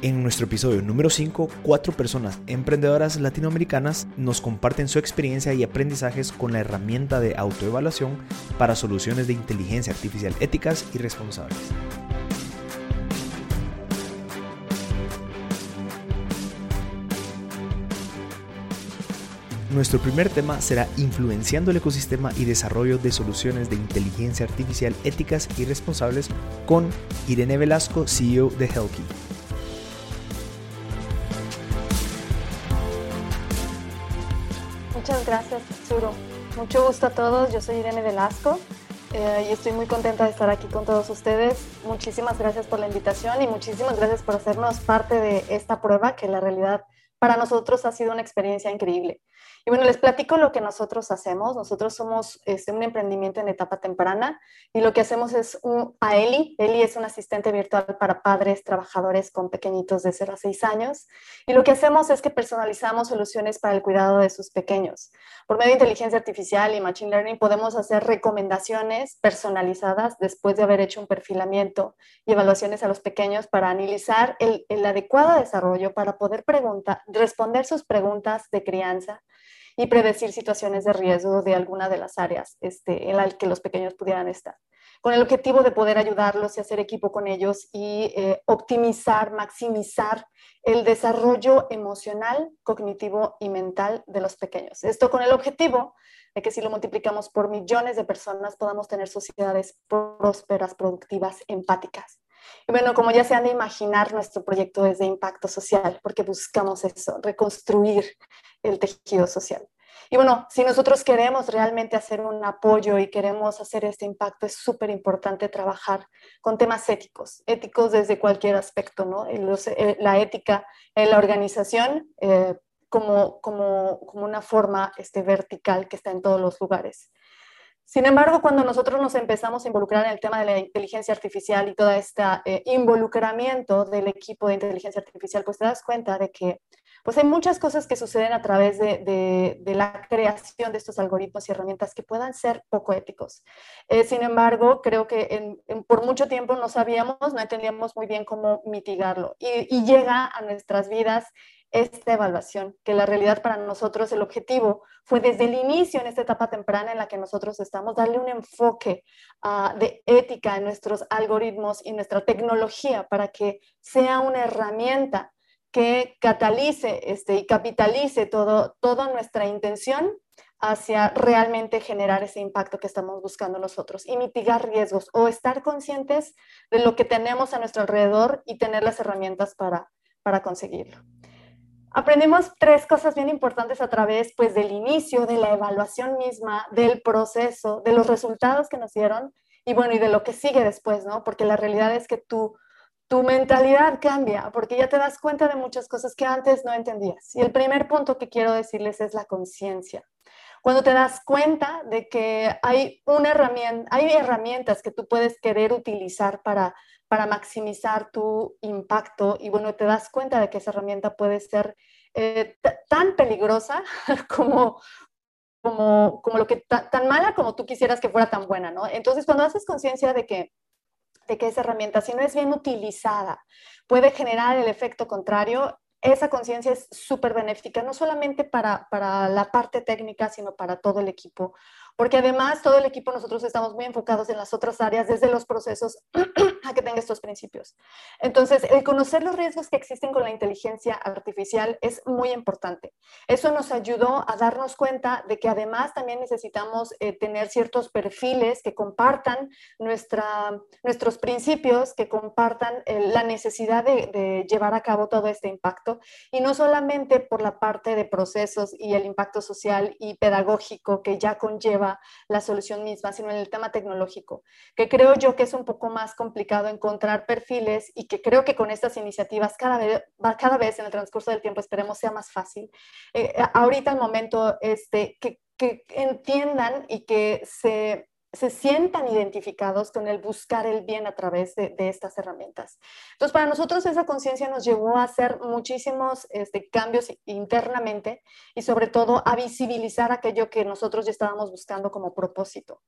En nuestro episodio número 5, cuatro personas emprendedoras latinoamericanas nos comparten su experiencia y aprendizajes con la herramienta de autoevaluación para soluciones de inteligencia artificial éticas y responsables. Nuestro primer tema será influenciando el ecosistema y desarrollo de soluciones de inteligencia artificial éticas y responsables con Irene Velasco, CEO de Helki. Gracias, Zuro. Mucho gusto a todos. Yo soy Irene Velasco eh, y estoy muy contenta de estar aquí con todos ustedes. Muchísimas gracias por la invitación y muchísimas gracias por hacernos parte de esta prueba que la realidad para nosotros ha sido una experiencia increíble. Y bueno, les platico lo que nosotros hacemos. Nosotros somos este, un emprendimiento en etapa temprana y lo que hacemos es un, a Eli. Eli es un asistente virtual para padres, trabajadores con pequeñitos de 0 a 6 años. Y lo que hacemos es que personalizamos soluciones para el cuidado de sus pequeños. Por medio de inteligencia artificial y machine learning podemos hacer recomendaciones personalizadas después de haber hecho un perfilamiento y evaluaciones a los pequeños para analizar el, el adecuado desarrollo para poder preguntar, responder sus preguntas de crianza y predecir situaciones de riesgo de alguna de las áreas este, en las que los pequeños pudieran estar, con el objetivo de poder ayudarlos y hacer equipo con ellos y eh, optimizar, maximizar el desarrollo emocional, cognitivo y mental de los pequeños. Esto con el objetivo de que si lo multiplicamos por millones de personas podamos tener sociedades prósperas, productivas, empáticas. Y bueno, como ya se han de imaginar, nuestro proyecto es de impacto social, porque buscamos eso, reconstruir el tejido social. Y bueno, si nosotros queremos realmente hacer un apoyo y queremos hacer este impacto, es súper importante trabajar con temas éticos, éticos desde cualquier aspecto, ¿no? Eh, la ética en la organización eh, como, como, como, una forma este, vertical que está en todos los lugares. Sin embargo, cuando nosotros nos empezamos a involucrar en el tema de la inteligencia artificial y todo este eh, involucramiento del equipo de inteligencia artificial, pues te das cuenta de que pues hay muchas cosas que suceden a través de, la creación de estos algoritmos y herramientas que puedan ser poco éticos. Eh, sin embargo, creo que por mucho tiempo no sabíamos, no entendíamos muy bien cómo mitigarlo y, y llega a nuestras vidas esta evaluación, que la realidad para nosotros, el objetivo fue desde el inicio, en esta etapa temprana en la que nosotros estamos, darle un enfoque ah, de ética en nuestros algoritmos y nuestra tecnología para que sea una herramienta que catalice este, y capitalice todo, toda nuestra intención hacia realmente generar ese impacto que estamos buscando nosotros y mitigar riesgos o estar conscientes de lo que tenemos a nuestro alrededor y tener las herramientas para, para conseguirlo. Aprendimos tres cosas bien importantes a través pues, del inicio, de la evaluación misma, del proceso, de los resultados que nos dieron y bueno, y de lo que sigue después, ¿no? Porque la realidad es que tu, tu mentalidad cambia, porque ya te das cuenta de muchas cosas que antes no entendías. Y el primer punto que quiero decirles es la conciencia. Cuando te das cuenta de que hay una herramienta, hay herramientas que tú puedes querer utilizar para para maximizar tu impacto y bueno, te das cuenta de que esa herramienta puede ser eh, tan peligrosa como, como, como lo que tan mala como tú quisieras que fuera tan buena, ¿no? Entonces, cuando haces conciencia de que de que esa herramienta, si no es bien utilizada, puede generar el efecto contrario, esa conciencia es súper benéfica, no solamente para, para, la parte técnica, sino para todo el equipo porque además todo el equipo nosotros estamos muy enfocados en las otras áreas, desde los procesos a que tenga estos principios. Entonces, el conocer los riesgos que existen con la inteligencia artificial es muy importante. Eso nos ayudó a darnos cuenta de que además también necesitamos eh, tener ciertos perfiles que compartan nuestra, nuestros principios, que compartan eh, la necesidad de, de llevar a cabo todo este impacto, y no solamente por la parte de procesos y el impacto social y pedagógico que ya conlleva la solución misma, sino en el tema tecnológico, que creo yo que es un poco más complicado encontrar perfiles y que creo que con estas iniciativas cada vez, cada vez en el transcurso del tiempo esperemos sea más fácil. Eh, ahorita el momento este, que, que entiendan y que se se sientan identificados con el buscar el bien a través de, estas herramientas. Entonces, para nosotros esa conciencia nos llevó a hacer muchísimos este, cambios internamente y sobre todo a visibilizar aquello que nosotros ya estábamos buscando como propósito.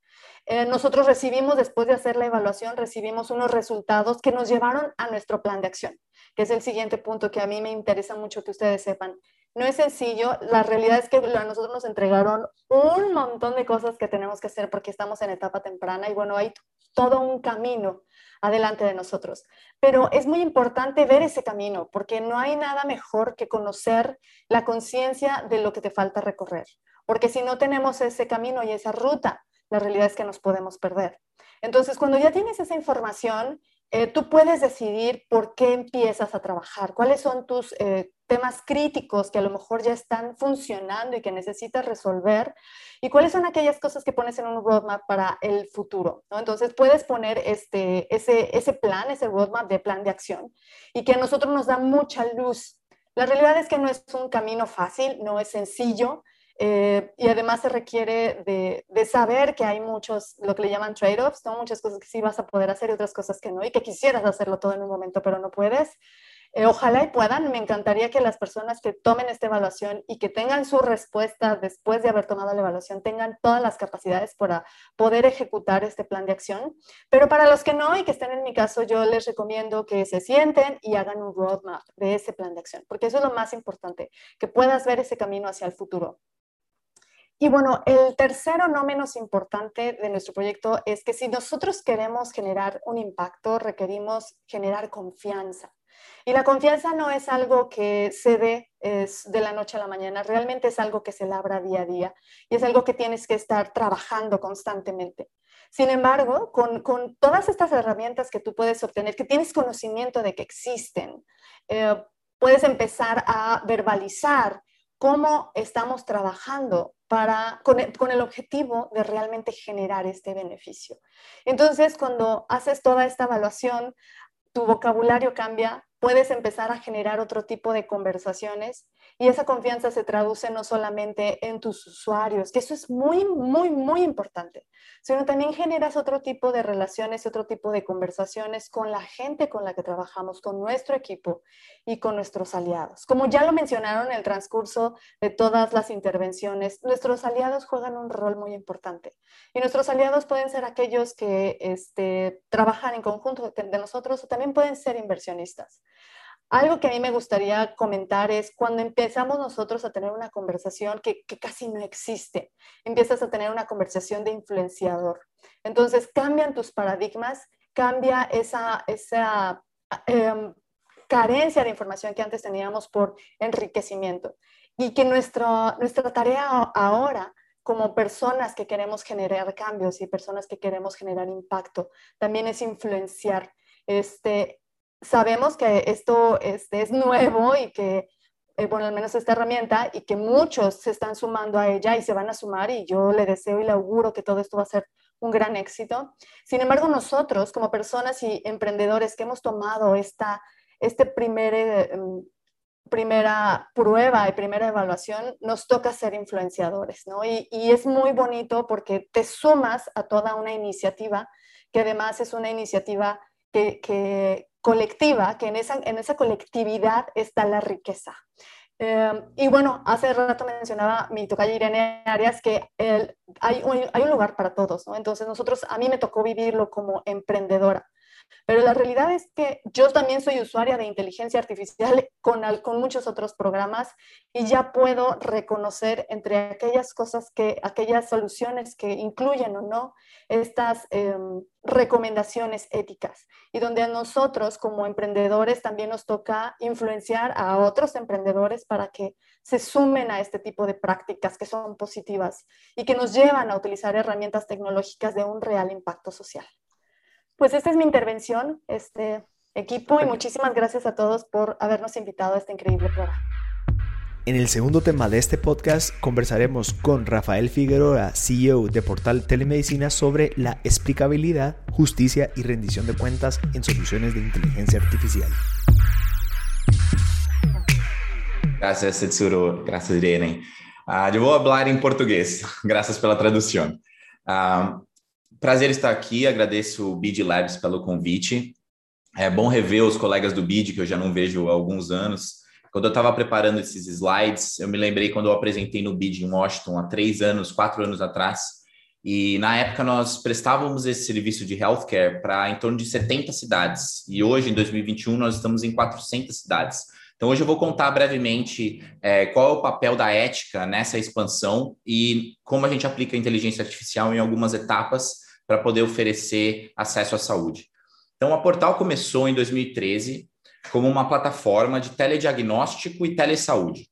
Eh, nosotros recibimos, después de hacer la evaluación, recibimos unos resultados que nos llevaron a nuestro plan de acción, que es el siguiente punto que a mí me interesa mucho que ustedes sepan. No es sencillo, la realidad es que a nosotros nos entregaron un montón de cosas que tenemos que hacer porque estamos en etapa temprana y bueno, hay todo un camino adelante de nosotros. Pero es muy importante ver ese camino porque no hay nada mejor que conocer la conciencia de lo que te falta recorrer. Porque si no tenemos ese camino y esa ruta, la realidad es que nos podemos perder. Entonces, cuando ya tienes esa información, eh, tú puedes decidir por qué empiezas a trabajar, cuáles son tus eh, temas críticos que a lo mejor ya están funcionando y que necesitas resolver y cuáles son aquellas cosas que pones en un roadmap para el futuro. Entonces puedes poner este, ese, ese plan, ese roadmap de plan de acción y que a nosotros nos da mucha luz. La realidad es que no es un camino fácil, no es sencillo, eh, y además se requiere de, de, saber que hay muchos, lo que le llaman trade-offs, ¿no? muchas cosas que sí vas a poder hacer y otras cosas que no, y que quisieras hacerlo todo en un momento, pero no puedes. Eh, ojalá y puedan, me encantaría que las personas que tomen esta evaluación y que tengan su respuesta después de haber tomado la evaluación tengan todas las capacidades para poder ejecutar este plan de acción. Pero para los que no y que estén en mi caso, yo les recomiendo que se sienten y hagan un roadmap de ese plan de acción, porque eso es lo más importante, que puedas ver ese camino hacia el futuro. Y bueno, el tercero, no menos importante de nuestro proyecto, es que si nosotros queremos generar un impacto, requerimos generar confianza. Y la confianza no es algo que se dé de la noche a la mañana, realmente es algo que se labra día a día y es algo que tienes que estar trabajando constantemente. Sin embargo, con, todas estas herramientas que tú puedes obtener, que tienes conocimiento de que existen, eh, puedes empezar a verbalizar cómo estamos trabajando para, con, con, el objetivo de realmente generar este beneficio. Entonces, cuando haces toda esta evaluación, tu vocabulario cambia, puedes empezar a generar otro tipo de conversaciones y esa confianza se traduce no solamente en tus usuarios, que eso es muy, muy, muy importante, sino también generas otro tipo de relaciones, otro tipo de conversaciones con la gente con la que trabajamos, con nuestro equipo y con nuestros aliados. Como ya lo mencionaron en el transcurso de todas las intervenciones, nuestros aliados juegan un rol muy importante y nuestros aliados pueden ser aquellos que este, trabajan en conjunto de nosotros o también pueden ser inversionistas. Algo que a mí me gustaría comentar es cuando empezamos nosotros a tener una conversación que, casi no existe, empiezas a tener una conversación de influenciador. Entonces cambian tus paradigmas, cambia esa, esa em, carencia de información que antes teníamos por enriquecimiento. Y que nuestra, nuestra tarea ahora como personas que queremos generar cambios y personas que queremos generar impacto, también es influenciar. Este, sabemos que esto este, es nuevo y que, eh, bueno, al menos esta herramienta y que muchos se están sumando a ella y se van a sumar y yo le deseo y le auguro que todo esto va a ser un gran éxito. Sin embargo, nosotros como personas y emprendedores que hemos tomado esta este primer, eh, em, primera prueba y primera evaluación, nos toca ser influenciadores, ¿no? Y, y es muy bonito porque te sumas a toda una iniciativa que además es una iniciativa que, que, colectiva, que en esa, en esa colectividad está la riqueza. Em, y bueno, hace rato mencionaba mi tocaya Irene Arias que hay, un, hay, un, lugar para todos, ¿no? Entonces nosotros, a mí me tocó vivirlo como emprendedora. Pero la realidad es que yo también soy usuaria de inteligencia artificial con, con muchos otros programas y ya puedo reconocer entre aquellas cosas que, aquellas soluciones que incluyen o no estas em, recomendaciones éticas y donde a nosotros como emprendedores también nos toca influenciar a otros emprendedores para que se sumen a este tipo de prácticas que son positivas y que nos llevan a utilizar herramientas tecnológicas de un real impacto social. Pues esta es mi intervención, este equipo, y muchísimas gracias a todos por habernos invitado a este increíble programa. En el segundo tema de este podcast conversaremos con Rafael Figueroa, CEO de Portal Telemedicina, sobre la explicabilidad, justicia y rendición de cuentas en soluciones de inteligencia artificial. Gracias, Setsuro. Gracias, Irene. Uh, eu vou falar em português. Graças pela tradução. Uh, prazer estar aqui. Agradeço o BID Labs pelo convite. É bom rever os colegas do BID, que eu já não vejo há alguns anos. Quando eu estava preparando esses slides, eu me lembrei quando eu apresentei no BID em Washington há três anos, quatro anos atrás. E na época nós prestávamos esse serviço de healthcare para em torno de 70 cidades. E hoje, em 2021, nós estamos em 400 cidades. Então, hoje eu vou contar brevemente é, qual é o papel da ética nessa expansão e como a gente aplica a inteligência artificial em algumas etapas para poder oferecer acesso à saúde. Então, a Portal começou em 2013 como uma plataforma de telediagnóstico e telesaúde.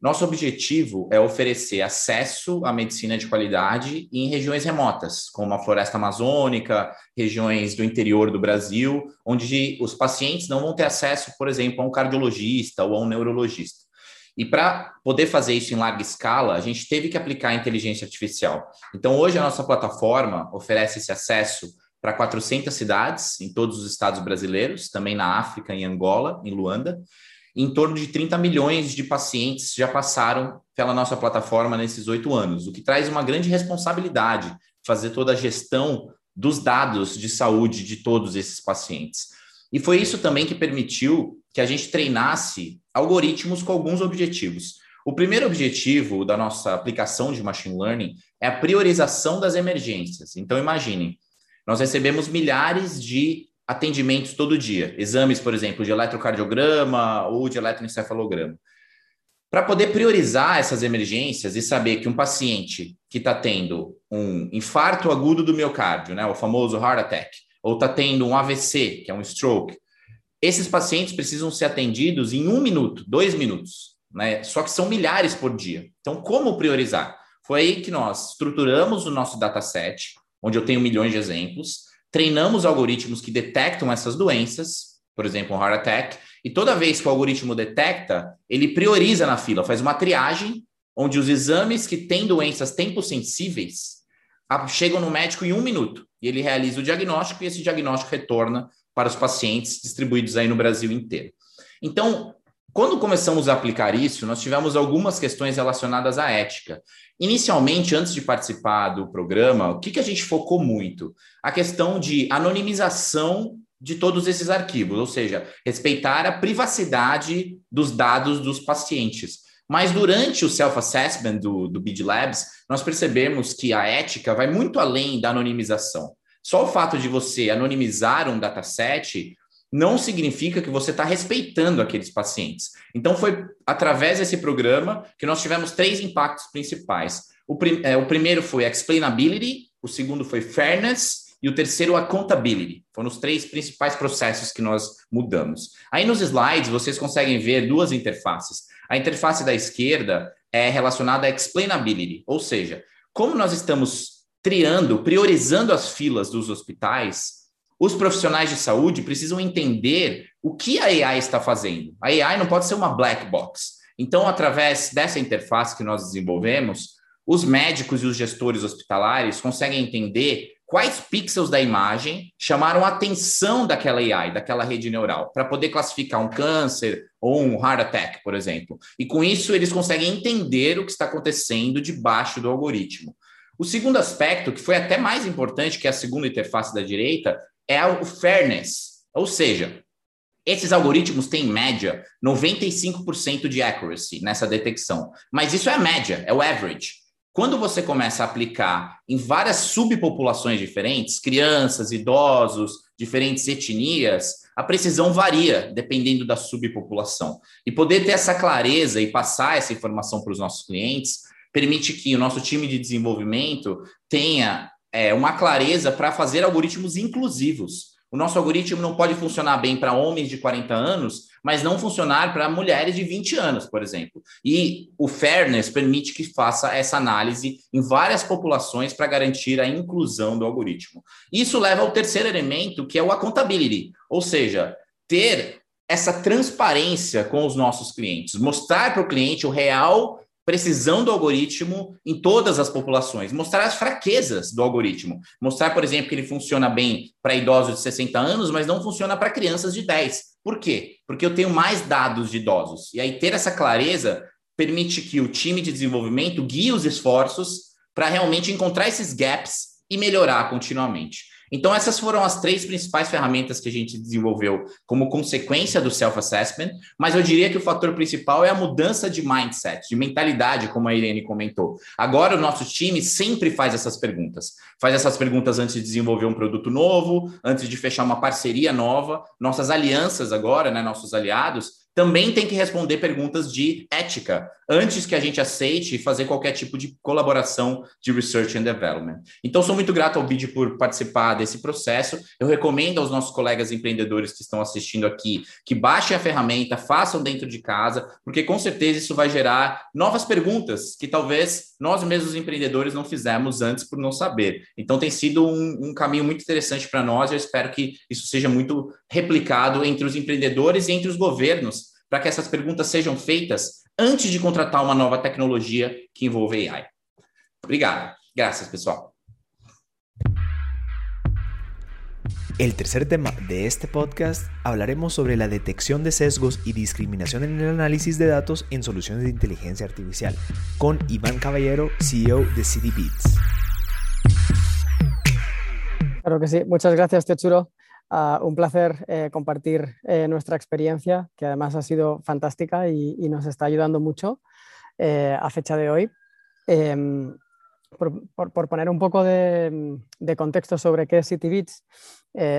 Nosso objetivo é oferecer acesso à medicina de qualidade em regiões remotas, como a floresta amazônica, regiões do interior do Brasil, onde os pacientes não vão ter acesso, por exemplo, a um cardiologista ou a um neurologista. E para poder fazer isso em larga escala, a gente teve que aplicar inteligência artificial. Então, hoje, a nossa plataforma oferece esse acesso para 400 cidades em todos os estados brasileiros, também na África, em Angola, em Luanda, em torno de 30 milhões de pacientes já passaram pela nossa plataforma nesses oito anos, o que traz uma grande responsabilidade fazer toda a gestão dos dados de saúde de todos esses pacientes. E foi isso também que permitiu que a gente treinasse algoritmos com alguns objetivos. O primeiro objetivo da nossa aplicação de machine learning é a priorização das emergências. Então, imaginem, nós recebemos milhares de atendimentos todo dia, exames, por exemplo, de eletrocardiograma ou de eletroencefalograma. Para poder priorizar essas emergências e saber que um paciente que está tendo um infarto agudo do miocárdio, né, o famoso heart attack, ou está tendo um AVC, que é um stroke, esses pacientes precisam ser atendidos em um minuto, dois minutos, né? Só que são milhares por dia. Então, como priorizar? Foi aí que nós estruturamos o nosso dataset, onde eu tenho milhões de exemplos, treinamos algoritmos que detectam essas doenças, por exemplo, um heart attack, e toda vez que o algoritmo detecta, ele prioriza na fila, faz uma triagem, onde os exames que têm doenças tempo-sensíveis chegam no médico em um minuto, e ele realiza o diagnóstico, e esse diagnóstico retorna para os pacientes distribuídos aí no Brasil inteiro. Então, quando começamos a aplicar isso, nós tivemos algumas questões relacionadas à ética. Inicialmente, antes de participar do programa, o que, que a gente focou muito? A questão de anonimização de todos esses arquivos, ou seja, respeitar a privacidade dos dados dos pacientes. Mas durante o self-assessment do, do BID Labs, nós percebemos que a ética vai muito além da anonimização. Só o fato de você anonimizar um dataset não significa que você está respeitando aqueles pacientes. Então, foi através desse programa que nós tivemos três impactos principais. O, prim é, o primeiro foi explainability, o segundo foi fairness e o terceiro accountability. Foram os três principais processos que nós mudamos. Aí nos slides vocês conseguem ver duas interfaces. A interface da esquerda é relacionada à explainability, ou seja, como nós estamos triando, priorizando as filas dos hospitais, os profissionais de saúde precisam entender o que a AI está fazendo. A AI não pode ser uma black box. Então, através dessa interface que nós desenvolvemos, os médicos e os gestores hospitalares conseguem entender quais pixels da imagem chamaram a atenção daquela AI, daquela rede neural, para poder classificar um câncer ou um heart attack, por exemplo. E com isso, eles conseguem entender o que está acontecendo debaixo do algoritmo. O segundo aspecto, que foi até mais importante que a segunda interface da direita, é o fairness, ou seja, esses algoritmos têm, em média, 95% de accuracy nessa detecção. Mas isso é a média, é o average. Quando você começa a aplicar em várias subpopulações diferentes, crianças, idosos, diferentes etnias, a precisão varia dependendo da subpopulação. E poder ter essa clareza e passar essa informação para os nossos clientes permite que o nosso time de desenvolvimento tenha é, uma clareza para fazer algoritmos inclusivos. O nosso algoritmo não pode funcionar bem para homens de 40 anos, mas não funcionar para mulheres de 20 anos, por exemplo. E o fairness permite que faça essa análise em várias populações para garantir a inclusão do algoritmo. Isso leva ao terceiro elemento, que é o accountability, ou seja, ter essa transparência com os nossos clientes, mostrar para o cliente o real precisão do algoritmo em todas as populações, mostrar as fraquezas do algoritmo, mostrar, por exemplo, que ele funciona bem para idosos de 60 anos, mas não funciona para crianças de 10. Por quê? Porque eu tenho mais dados de idosos. E aí ter essa clareza permite que o time de desenvolvimento guie os esforços para realmente encontrar esses gaps e melhorar continuamente. Então, essas foram as três principais ferramentas que a gente desenvolveu como consequência do self-assessment, mas eu diria que o fator principal é a mudança de mindset, de mentalidade, como a Irene comentou. Agora, o nosso time sempre faz essas perguntas. Faz essas perguntas antes de desenvolver um produto novo, antes de fechar uma parceria nova. Nossas alianças agora, né, nossos aliados, também tem que responder perguntas de ética antes que a gente aceite fazer qualquer tipo de colaboração de research and development. Então, sou muito grato ao BID por participar desse processo. Eu recomendo aos nossos colegas empreendedores que estão assistindo aqui que baixem a ferramenta, façam dentro de casa, porque com certeza isso vai gerar novas perguntas que talvez nós mesmos empreendedores não fizemos antes por não saber. Então, tem sido um, um caminho muito interessante para nós. Eu espero que isso seja muito replicado entre os empreendedores e entre os governos para que essas perguntas sejam feitas antes de contratar uma nova tecnologia que envolve AI. Obrigado. Gracias, pessoal. El tercer tema de este podcast hablaremos sobre la detección de sesgos y discriminación en el análisis de datos en soluciones de inteligencia artificial, con Iván Caballero, CEO de CDBeats. Claro que sí. Muchas gracias, Techuro. Ah, un placer eh, compartir eh, nuestra experiencia, que además ha sido fantástica y, nos está ayudando mucho eh, a fecha de hoy. Em, por, poner un poco de, contexto sobre qué es CityBits,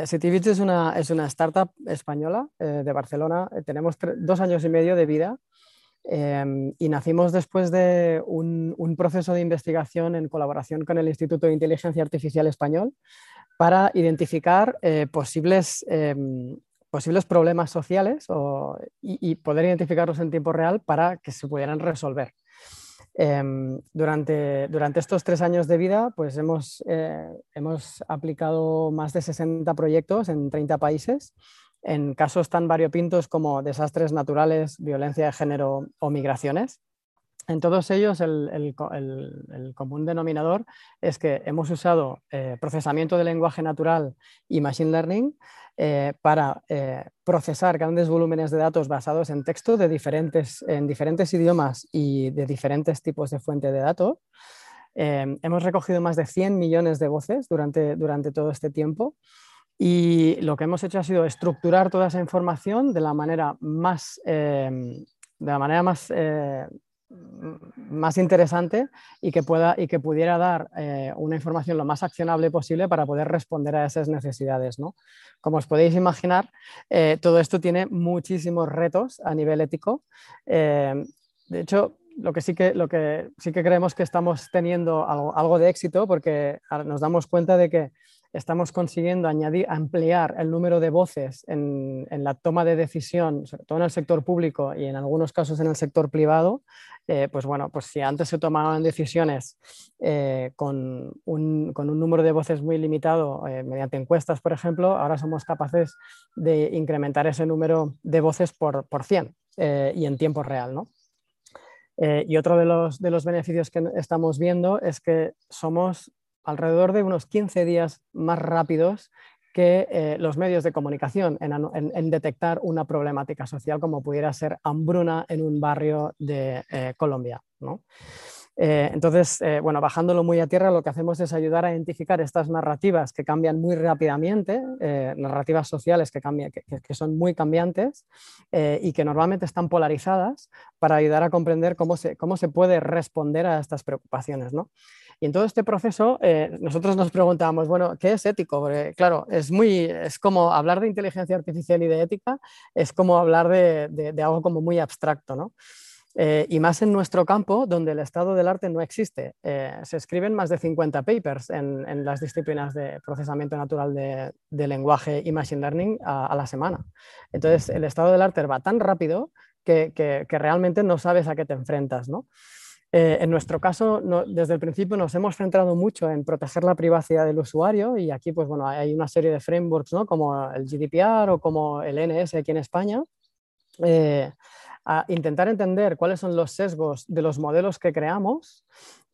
CityBits es una, es una startup española de Barcelona. Tenemos dos años y medio de vida em, y nacimos después de un, un, proceso de investigación en colaboración con el Instituto de Inteligencia Artificial Español para identificar eh, posibles, em, posibles problemas sociales y, poder identificarlos en tiempo real para que se pudieran resolver. Em, durante, durante, estos tres años de vida, pues hemos, eh, hemos aplicado más de 60 proyectos en 30 países, en casos tan variopintos como desastres naturales, violencia de género o migraciones. En todos ellos, el, común denominador es que hemos usado eh, procesamiento de lenguaje natural y machine learning eh, para eh, procesar grandes volúmenes de datos basados en texto de diferentes, en diferentes idiomas y de diferentes tipos de fuente de datos. hemos recogido más de 100 millones de voces durante, durante todo este tiempo y lo que hemos hecho ha sido estructurar toda esa información de la manera más, de la manera más más interesante y que, pueda, y que pudiera dar eh, una información lo más accionable posible para poder responder a esas necesidades. ¿no? Como os podéis imaginar, eh, todo esto tiene muchísimos retos a nivel ético. Eh, de hecho, lo que, sí que, lo que sí que creemos que estamos teniendo algo, algo de éxito porque nos damos cuenta de que estamos consiguiendo añadir, ampliar el número de voces en, la toma de decisión, sobre todo en el sector público y en algunos casos en el sector privado, eh, pues bueno, pues si antes se tomaban decisiones eh, con, un, número de voces muy limitado eh, mediante encuestas, por ejemplo, ahora somos capaces de incrementar ese número de voces por, por 100 y en tiempo real, y otro de los, de los beneficios que estamos viendo es que somos alrededor de unos 15 días más rápidos que eh, los medios de comunicación en, detectar una problemática social como pudiera ser hambruna en un barrio de eh, Colombia. Eh, entonces, bueno, bajándolo muy a tierra, lo que hacemos es ayudar a identificar estas narrativas que cambian muy rápidamente, narrativas sociales que, cambian, que, son muy cambiantes y que normalmente están polarizadas para ayudar a comprender cómo se, cómo se puede responder a estas preocupaciones. ¿no? Y en todo este proceso eh, nosotros nos preguntábamos, bueno, ¿qué es ético? Porque claro, es, muy, es como hablar de inteligencia artificial y de ética, es como hablar de, de, algo como muy abstracto, ¿no? Eh, y más en nuestro campo, donde el estado del arte no existe. Eh, se escriben más de 50 papers en, en las disciplinas de procesamiento natural de, de lenguaje y machine learning a, a, la semana. Entonces, el estado del arte va tan rápido que, que, que realmente no sabes a qué te enfrentas. ¿no? Eh, en nuestro caso, desde el principio nos hemos centrado mucho en proteger la privacidad del usuario y aquí pues, bueno, hay una serie de frameworks ¿no? como el GDPR o como el NS aquí en España a intentar entender cuáles son los sesgos de los modelos que creamos,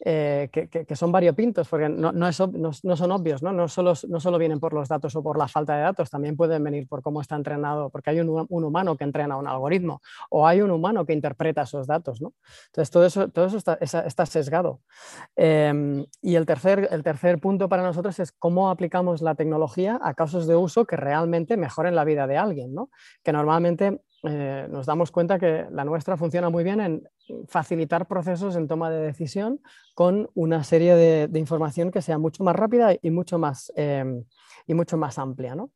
eh, que, son variopintos, porque no, no, son obvios, ¿no? Solo, no solo vienen por los datos o por la falta de datos, también pueden venir por cómo está entrenado, porque hay un, humano que entrena un algoritmo o hay un humano que interpreta esos datos. Entonces, todo eso, todo eso está, sesgado. Em, y el tercer, el tercer punto para nosotros es cómo aplicamos la tecnología a casos de uso que realmente mejoren la vida de alguien, que normalmente eh, nos damos cuenta que la nuestra funciona muy bien en facilitar procesos en toma de decisión con una serie de, información que sea mucho más rápida y mucho más, em, y mucho más amplia. ¿no?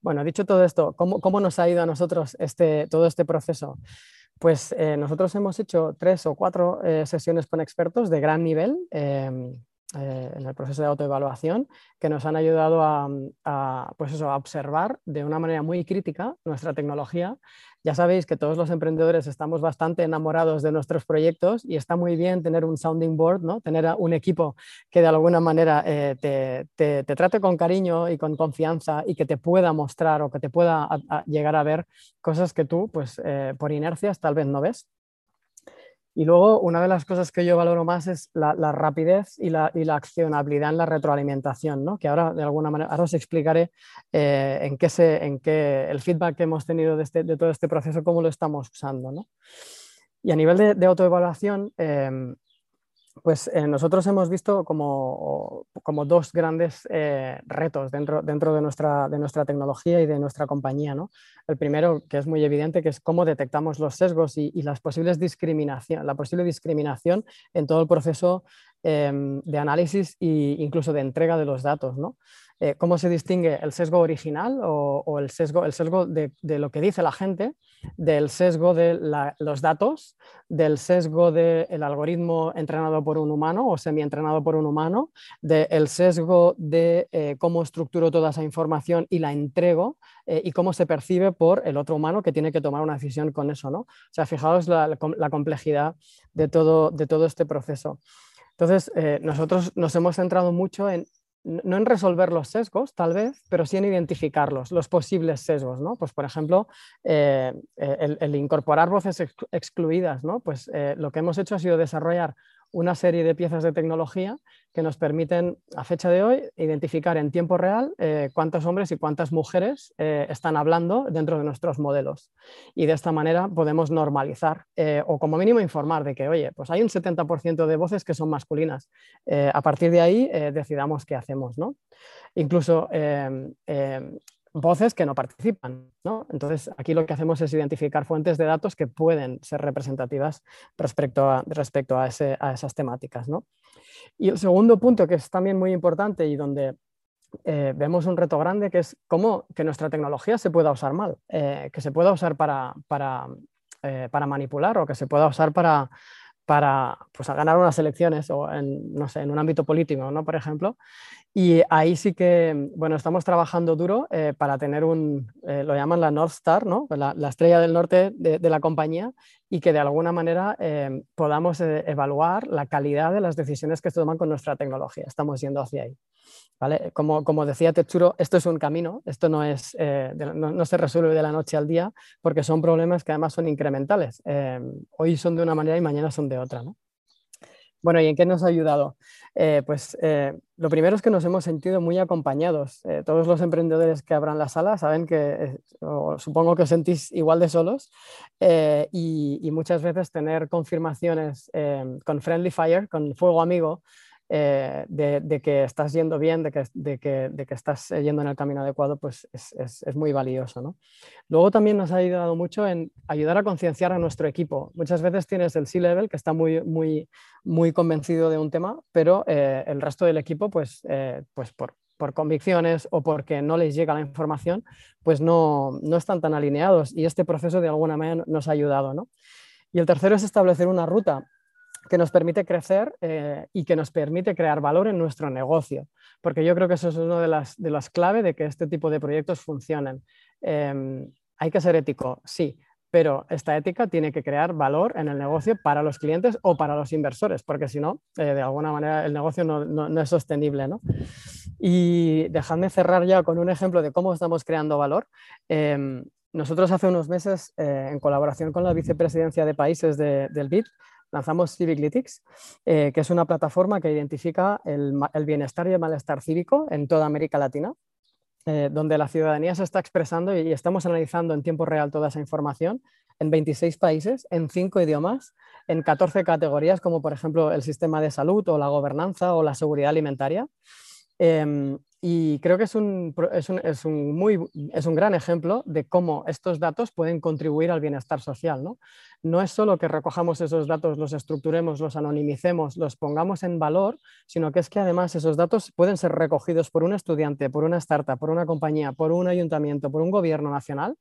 Bueno, dicho todo esto, ¿cómo, nos ha ido a nosotros este, todo este proceso? Pues eh, nosotros hemos hecho tres o cuatro eh, sesiones con expertos de gran nivel em, eh, en el proceso de autoevaluación que nos han ayudado a, pues eso, a observar de una manera muy crítica nuestra tecnología. Ya sabéis que todos los emprendedores estamos bastante enamorados de nuestros proyectos y está muy bien tener un sounding board, ¿no? tener un equipo que de alguna manera eh, te, te, trate con cariño y con confianza y que te pueda mostrar o que te pueda llegar a ver cosas que tú, pues eh, por inercias, tal vez no ves. Y luego, una de las cosas que yo valoro más es la, rapidez y la, accionabilidad en la retroalimentación, ¿no? que ahora de alguna manera, ahora os explicaré eh, en, qué se, en qué el feedback que hemos tenido de, este, de, todo este proceso, cómo lo estamos usando. ¿no? Y a nivel de, autoevaluación, eh, pues eh, nosotros hemos visto como, como dos grandes eh, retos dentro, dentro de, nuestra, de, nuestra, tecnología y de nuestra compañía. ¿no? El primero, que es muy evidente, que es cómo detectamos los sesgos y, las posibles discriminación, la posible discriminación en todo el proceso em, de análisis e incluso de entrega de los datos. ¿no? Eh, cómo se distingue el sesgo original o, el sesgo, el sesgo de, lo que dice la gente, del sesgo de los datos, del sesgo del algoritmo entrenado por un humano o semi-entrenado por un humano, del sesgo de eh, cómo estructuro toda esa información y la entrego eh, y cómo se percibe por el otro humano que tiene que tomar una decisión con eso. ¿no? O sea, fijaos la, complejidad de todo, de todo este proceso. Entonces, nosotros nos hemos centrado mucho en no en resolver los sesgos, tal vez, pero sí en identificarlos, los posibles sesgos, ¿no? Pues, por ejemplo, eh, eh, el, incorporar voces excluidas, ¿no? Pues eh, lo que hemos hecho ha sido desarrollar una serie de piezas de tecnología que nos permiten, a fecha de hoy, identificar en tiempo real eh, cuántos hombres y cuántas mujeres eh, están hablando dentro de nuestros modelos. Y de esta manera podemos normalizar eh, o como mínimo informar de que, oye, pues hay un 70% de voces que son masculinas. a partir de ahí decidamos qué hacemos. ¿no? Incluso voces que no participan. ¿no? Entonces, aquí lo que hacemos es identificar fuentes de datos que pueden ser representativas respecto a, respecto a, esas temáticas. ¿no? Y el segundo punto, que es también muy importante y donde eh, vemos un reto grande, que es cómo que nuestra tecnología se pueda usar mal, eh, que se pueda usar para, para, eh, para manipular o que se pueda usar para, para pues, ganar unas elecciones o en, no sé, en un ámbito político, ¿no? por ejemplo. Y ahí sí que, bueno, estamos trabajando duro eh, para tener un, eh, lo llaman la North Star, ¿no? la, estrella del norte de, la compañía y que de alguna manera eh, podamos evaluar la calidad de las decisiones que se toman con nuestra tecnología. Estamos yendo hacia ahí. ¿vale? Como, como decía Tetsuro, esto es un camino, esto no, es, no, no, se resuelve de la noche al día porque son problemas que además son incrementales. hoy son de una manera y mañana son de otra. ¿no? Bueno, ¿y en qué nos ha ayudado? Eh, pues eh, lo primero es que nos hemos sentido muy acompañados. Eh, todos los emprendedores que abran la sala saben que, supongo que os sentís igual de solos y, y, muchas veces tener confirmaciones con Friendly Fire, con fuego amigo, eh, de, que estás yendo bien, de que, de que, de que, estás yendo en el camino adecuado, pues es, es, muy valioso. ¿no? Luego también nos ha ayudado mucho en ayudar a concienciar a nuestro equipo. Muchas veces tienes el C-Level que está muy, muy, muy convencido de un tema, pero eh, el resto del equipo, pues, eh, pues por, por convicciones o porque no les llega la información, pues no, no, están tan alineados y este proceso de alguna manera nos ha ayudado. ¿no? Y el tercero es establecer una ruta que nos permite crecer eh, y que nos permite crear valor en nuestro negocio, porque yo creo que eso es una de las, de las claves de que este tipo de proyectos funcionen. Em, hay que ser ético, sí, pero esta ética tiene que crear valor en el negocio para los clientes o para los inversores, porque si no, eh, de alguna manera el negocio no, no, es sostenible. ¿no? Y dejadme cerrar ya con un ejemplo de cómo estamos creando valor. Em, Nosotros hace unos meses, eh, en colaboración con la Vicepresidencia de Países del BID, lanzamos Civiclytics, eh, que es una plataforma que identifica el, bienestar y el malestar cívico en toda América Latina, eh, donde la ciudadanía se está expresando y, estamos analizando en tiempo real toda esa información en 26 países, en 5 idiomas, en 14 categorías, como por ejemplo el sistema de salud o la gobernanza o la seguridad alimentaria. Em, y creo que es un, es, un, es, un muy, es un, gran ejemplo de cómo estos datos pueden contribuir al bienestar social. ¿no? no es solo que recojamos esos datos, los estructuremos, los anonimicemos, los pongamos en valor, sino que es que además esos datos pueden ser recogidos por un estudiante, por una startup, por una compañía, por un ayuntamiento, por un gobierno nacional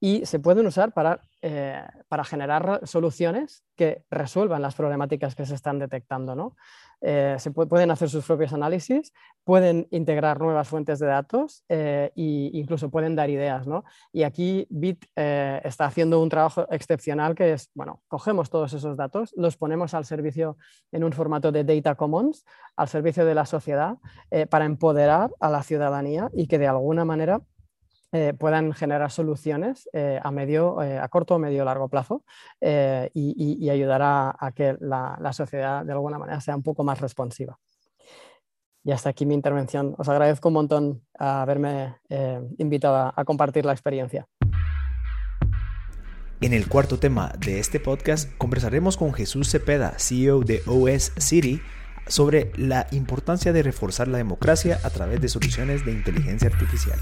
y se pueden usar para, eh, para generar soluciones que resuelvan las problemáticas que se están detectando. ¿no? Eh, se pueden hacer sus propios análisis, pueden integrar nuevas fuentes de datos e incluso pueden dar ideas. ¿no? Y aquí Bit está haciendo un trabajo excepcional que es, bueno, cogemos todos esos datos, los ponemos al servicio en un formato de Data Commons, al servicio de la sociedad, para empoderar a la ciudadanía y que de alguna manera eh, puedan generar soluciones eh, a, medio, eh, a corto o medio largo plazo y, ayudar a, que la, sociedad de alguna manera sea un poco más responsiva. Y hasta aquí mi intervención. Os agradezco un montón haberme invitado a, compartir la experiencia. En el cuarto tema de este podcast conversaremos con Jesús Cepeda, CEO de OS City, sobre la importancia de reforzar la democracia a través de soluciones de inteligencia artificial.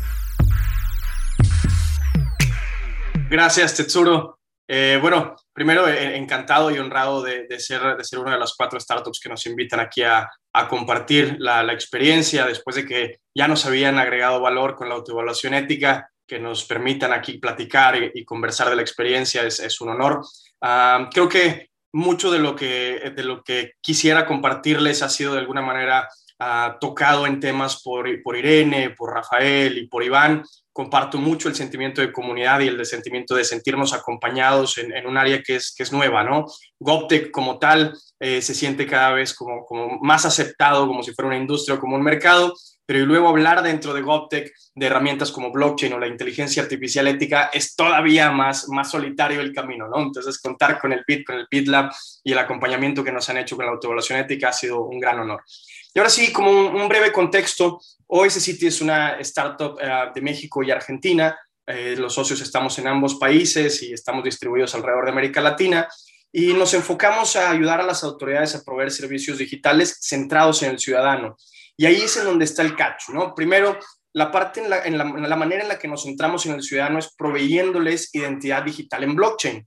Gracias, Tetsuro. Eh, bueno, primero, eh, encantado y honrado de, ser, de ser una de las cuatro startups que nos invitan aquí a, compartir la, experiencia después de que ya nos habían agregado valor con la autoevaluación ética, que nos permitan aquí platicar y, conversar de la experiencia es, un honor. Ah, creo que mucho de lo que, de lo que quisiera compartirles ha sido de alguna manera ah, tocado en temas por, por Irene, por Rafael y por Iván, comparto mucho el sentimiento de comunidad y el de sentimiento de sentirnos acompañados en, un área que es, que es nueva, ¿no? GovTech como tal eh, se siente cada vez como, como más aceptado, como si fuera una industria o como un mercado, pero luego hablar dentro de GovTech de herramientas como blockchain o la inteligencia artificial ética es todavía más, más solitario el camino, ¿no? Entonces, contar con el BIT, con el BitLab y el acompañamiento que nos han hecho con la autoevaluación ética ha sido un gran honor. Y ahora sí, como un, breve contexto, City es una startup eh, de México y Argentina. Eh, los socios estamos en ambos países y estamos distribuidos alrededor de América Latina y nos enfocamos a ayudar a las autoridades a proveer servicios digitales centrados en el ciudadano. Y ahí es en donde está el catch, ¿no? Primero, la parte en la, en la manera en la que nos centramos en el ciudadano es proveyéndoles identidad digital en blockchain.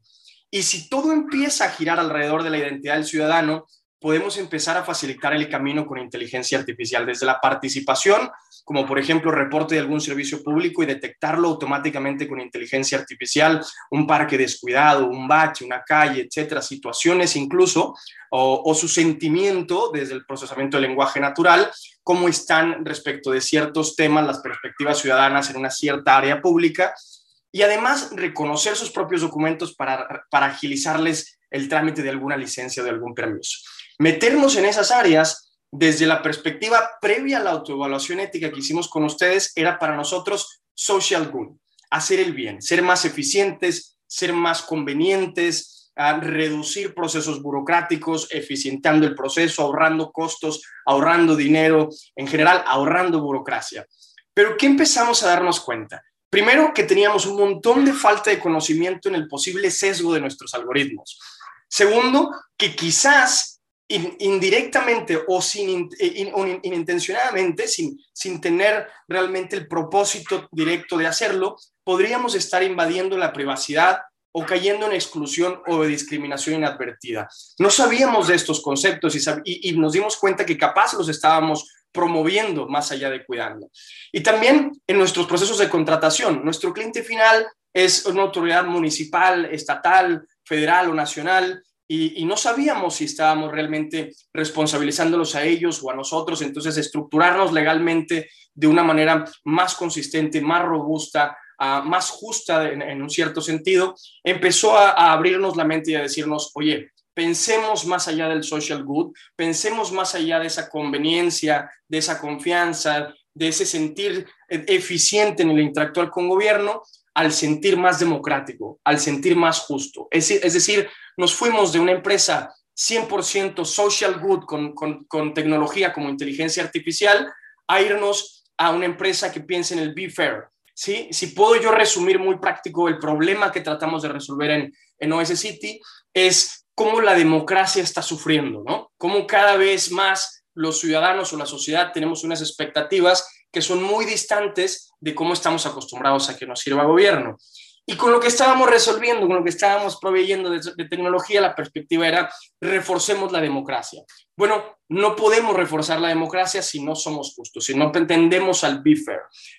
Y si todo empieza a girar alrededor de la identidad del ciudadano, podemos empezar a facilitar el camino con inteligencia artificial, desde la participación, como por ejemplo reporte de algún servicio público y detectarlo automáticamente con inteligencia artificial, un parque descuidado, un bache, una calle, etcétera, situaciones incluso, o, su sentimiento desde el procesamiento del lenguaje natural, cómo están respecto de ciertos temas las perspectivas ciudadanas en una cierta área pública y además reconocer sus propios documentos para, para agilizarles el trámite de alguna licencia o de algún permiso meternos en esas áreas desde la perspectiva previa a la autoevaluación ética que hicimos con ustedes era para nosotros social good, hacer el bien, ser más eficientes, ser más convenientes, reducir procesos burocráticos, eficientando el proceso, ahorrando costos, ahorrando dinero, en general ahorrando burocracia. Pero ¿qué empezamos a darnos cuenta? Primero, que teníamos un montón de falta de conocimiento en el posible sesgo de nuestros algoritmos. Segundo, que quizás indirectamente o sin, eh, inintencionadamente, sin, sin tener realmente el propósito directo de hacerlo, podríamos estar invadiendo la privacidad o cayendo en exclusión o discriminación inadvertida. No sabíamos de estos conceptos y, y, nos dimos cuenta que capaz los estábamos promoviendo más allá de cuidando. Y también en nuestros procesos de contratación, nuestro cliente final es una autoridad municipal, estatal, federal o nacional y, no sabíamos si estábamos realmente responsabilizándolos a ellos o a nosotros, entonces estructurarnos legalmente de una manera más consistente, más robusta, ah, más justa en, un cierto sentido, empezó a, abrirnos la mente y a decirnos, oye, pensemos más allá del social good, pensemos más allá de esa conveniencia, de esa confianza, de ese sentir eficiente en el interactuar con gobierno, al sentir más democrático, al sentir más justo. Es, decir, nos fuimos de una empresa 100% social good con, con, tecnología como inteligencia artificial a irnos a una empresa que piense en el be fair. ¿sí? Si puedo yo resumir muy práctico el problema que tratamos de resolver en, en OS City, es cómo la democracia está sufriendo, ¿no? Cómo cada vez más los ciudadanos o la sociedad tenemos unas expectativas que son muy distantes de cómo estamos acostumbrados a que nos sirva gobierno. Y con lo que estábamos resolviendo, con lo que estábamos proveyendo de, tecnología, la perspectiva era reforcemos la democracia. Bueno, no podemos reforzar la democracia si no somos justos, si no entendemos al be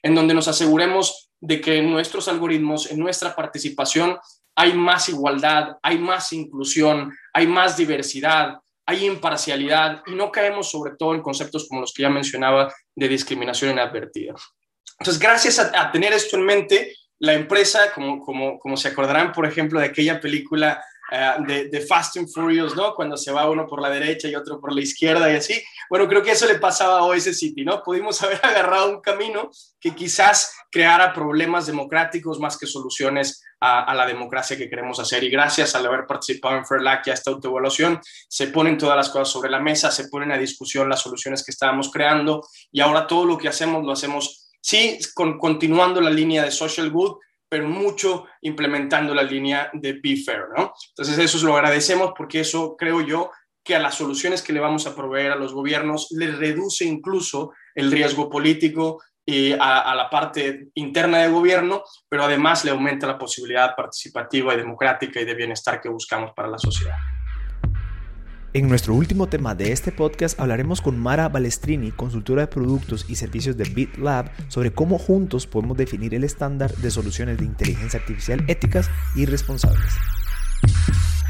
en donde nos aseguremos de que en nuestros algoritmos, en nuestra participación, hay más igualdad, hay más inclusión, hay más diversidad, hay imparcialidad y no caemos sobre todo en conceptos como los que ya mencionaba de discriminación inadvertida. Entonces, gracias a, tener esto en mente, la empresa, como, como, como se acordarán, por ejemplo, de aquella película eh, de, de, Fast and Furious, ¿no? Cuando se va uno por la derecha y otro por la izquierda y así. Bueno, creo que eso le pasaba a OS City, ¿no? Pudimos haber agarrado un camino que quizás creara problemas democráticos más que soluciones a, a la democracia que queremos hacer. Y gracias al haber participado en Fairlack y a esta autoevaluación, se ponen todas las cosas sobre la mesa, se ponen a discusión las soluciones que estábamos creando y ahora todo lo que hacemos lo hacemos sí, con, continuando la línea de social good, pero mucho implementando la línea de Be Fair, ¿no? Entonces eso lo agradecemos porque eso creo yo que a las soluciones que le vamos a proveer a los gobiernos les reduce incluso el riesgo político a, a, la parte interna de gobierno, pero además le aumenta la posibilidad participativa y democrática y de bienestar que buscamos para la sociedad. En nuestro último tema de este podcast hablaremos con Mara Balestrini, consultora de productos y servicios de BitLab, sobre cómo juntos podemos definir el estándar de soluciones de inteligencia artificial éticas y responsables.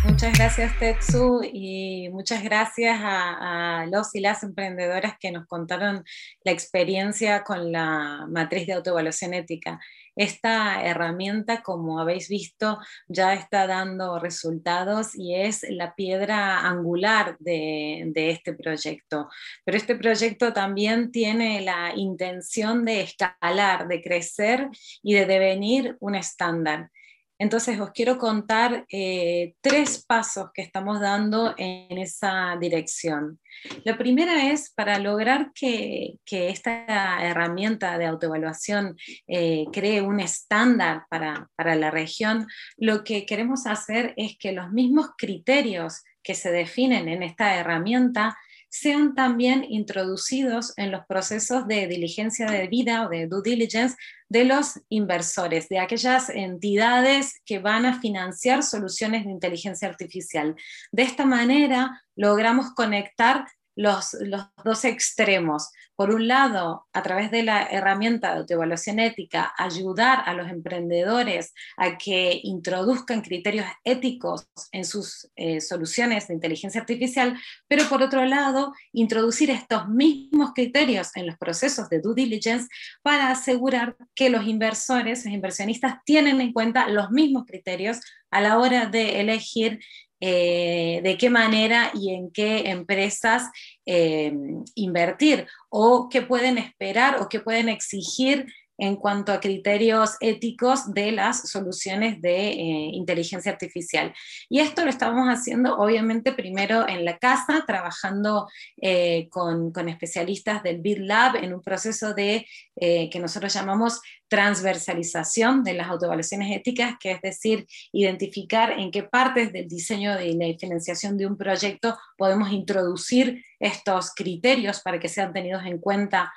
Muchas gracias, Tetsu, y muchas gracias a, los y las emprendedoras que nos contaron la experiencia con la matriz de autoevaluación ética. Esta herramienta, como habéis visto, ya está dando resultados y es la piedra angular de, este proyecto. Pero este proyecto también tiene la intención de escalar, de crecer y de devenir un estándar. Entonces, os quiero contar eh, tres pasos que estamos dando en esa dirección. La primera es para lograr que, esta herramienta de autoevaluación eh, cree un estándar para, para la región, lo que queremos hacer es que los mismos criterios que se definen en esta herramienta sean también introducidos en los procesos de diligencia de vida o de due diligence de los inversores, de aquellas entidades que van a financiar soluciones de inteligencia artificial. De esta manera logramos conectar los, dos extremos. Por un lado, a través de la herramienta de autoevaluación ética, ayudar a los emprendedores a que introduzcan criterios éticos en sus eh, soluciones de inteligencia artificial, pero por otro lado, introducir estos mismos criterios en los procesos de due diligence para asegurar que los inversores, los inversionistas, tienen en cuenta los mismos criterios a la hora de elegir eh, de qué manera y en qué empresas eh, invertir o qué pueden esperar o qué pueden exigir en cuanto a criterios éticos de las soluciones de eh, inteligencia artificial. Y esto lo estamos haciendo obviamente primero en la casa, trabajando eh, con, especialistas del BitLab en un proceso de eh, que nosotros llamamos transversalización de las autoevaluaciones éticas, que es decir, identificar en qué partes del diseño y la financiación de un proyecto podemos introducir estos criterios para que sean tenidos en cuenta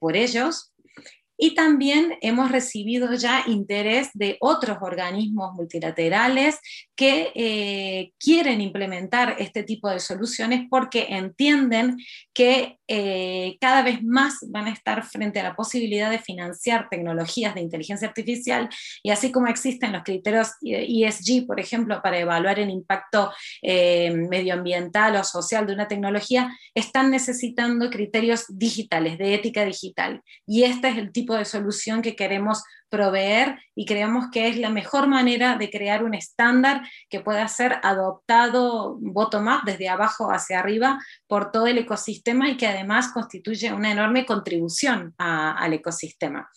por ellos. Y también hemos recibido ya interés de otros organismos multilaterales que eh, quieren implementar este tipo de soluciones porque entienden que eh, cada vez más van a estar frente a la posibilidad de financiar tecnologías de inteligencia artificial y así como existen los criterios ESG, por ejemplo, para evaluar el impacto eh, medioambiental o social de una tecnología, están necesitando criterios digitales, de ética digital. Y este es el tipo de solución que queremos proveer y creemos que es la mejor manera de crear un estándar que pueda ser adoptado bottom-up, desde abajo hacia arriba, por todo el ecosistema y que además constituye una enorme contribución al ecosistema.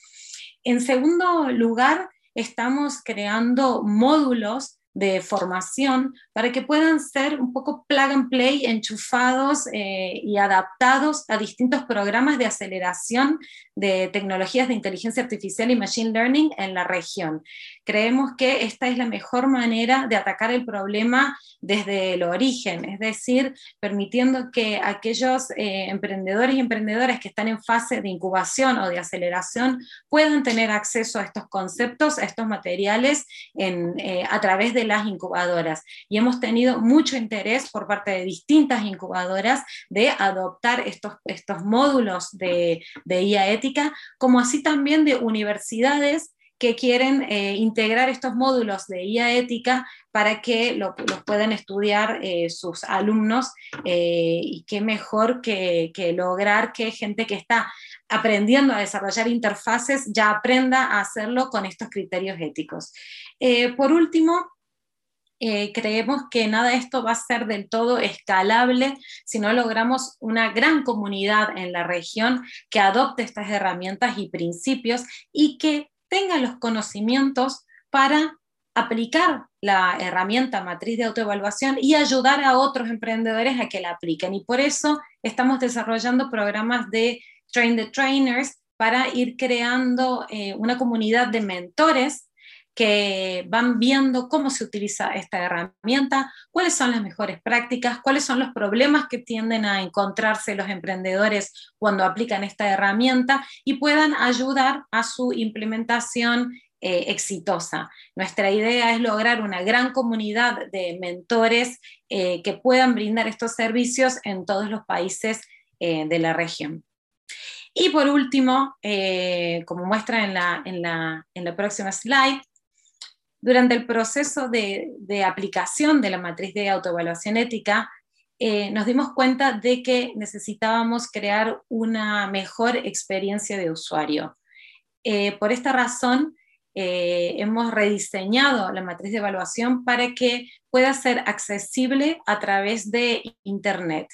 En segundo lugar, estamos creando módulos de formación para que puedan ser un poco plug and play, enchufados eh, y adaptados a distintos programas de aceleración de tecnologías de inteligencia artificial y machine learning en la región. Creemos que esta es la mejor manera de atacar el problema desde el origen, es decir, permitiendo que aquellos eh, emprendedores y emprendedoras que están en fase de incubación o de aceleración puedan tener acceso a estos conceptos, a estos materiales eh, a través de las incubadoras. Y hemos tenido mucho interés por parte de distintas incubadoras de adoptar estos, estos módulos de, de IA ética, como así también de universidades que quieren eh, integrar estos módulos de IA ética para que los puedan estudiar eh, sus alumnos eh, y qué mejor que, que, lograr que gente que está aprendiendo a desarrollar interfaces ya aprenda a hacerlo con estos criterios éticos. por último, creemos que nada de esto va a ser del todo escalable si no logramos una gran comunidad en la región que adopte estas herramientas y principios y que tengan los conocimientos para aplicar la herramienta matriz de autoevaluación y ayudar a otros emprendedores a que la apliquen. Y por eso estamos desarrollando programas de Train the Trainers para ir creando eh, una comunidad de mentores que van viendo cómo se utiliza esta herramienta, cuáles son las mejores prácticas, cuáles son los problemas que tienden a encontrarse los emprendedores cuando aplican esta herramienta y puedan ayudar a su implementación eh, exitosa. Nuestra idea es lograr una gran comunidad de mentores eh, que puedan brindar estos servicios en todos los países eh, de la región. Y por último, como muestra en la, en la próxima slide, durante el proceso de, aplicación de la matriz de autoevaluación ética, eh, nos dimos cuenta de que necesitábamos crear una mejor experiencia de usuario. Eh, por esta razón, eh, hemos rediseñado la matriz de evaluación para que pueda ser accesible a través de Internet.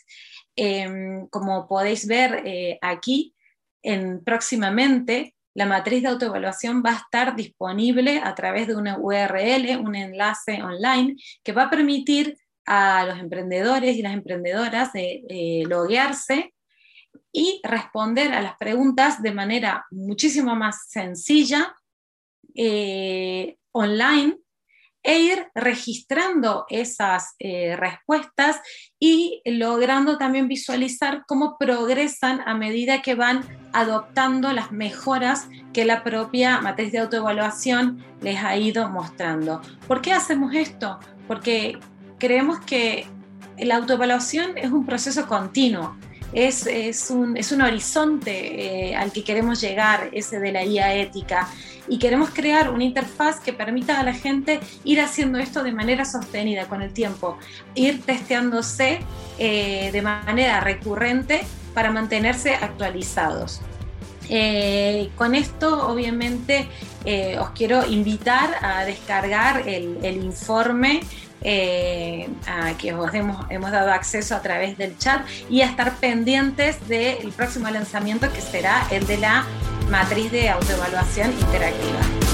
Em, como podéis ver aquí, en, próximamente la matriz de autoevaluación va a estar disponible a través de una URL, un enlace online, que va a permitir a los emprendedores y las emprendedoras de loguearse y responder a las preguntas de manera muchísimo más sencilla, eh, online, e ir registrando esas eh, respuestas y logrando también visualizar cómo progresan a medida que van adoptando las mejoras que la propia matriz de autoevaluación les ha ido mostrando. ¿Por qué hacemos esto? Porque creemos que la autoevaluación es un proceso continuo es, un, horizonte eh, al que queremos llegar, ese de la IA ética, y queremos crear una interfaz que permita a la gente ir haciendo esto de manera sostenida con el tiempo, ir testeándose eh, de manera recurrente para mantenerse actualizados. Eh, con esto, obviamente, os quiero invitar a descargar el informe eh, a que os hemos, hemos dado acceso a través del chat y a estar pendientes del próximo lanzamiento que será el de la matriz de autoevaluación interactiva.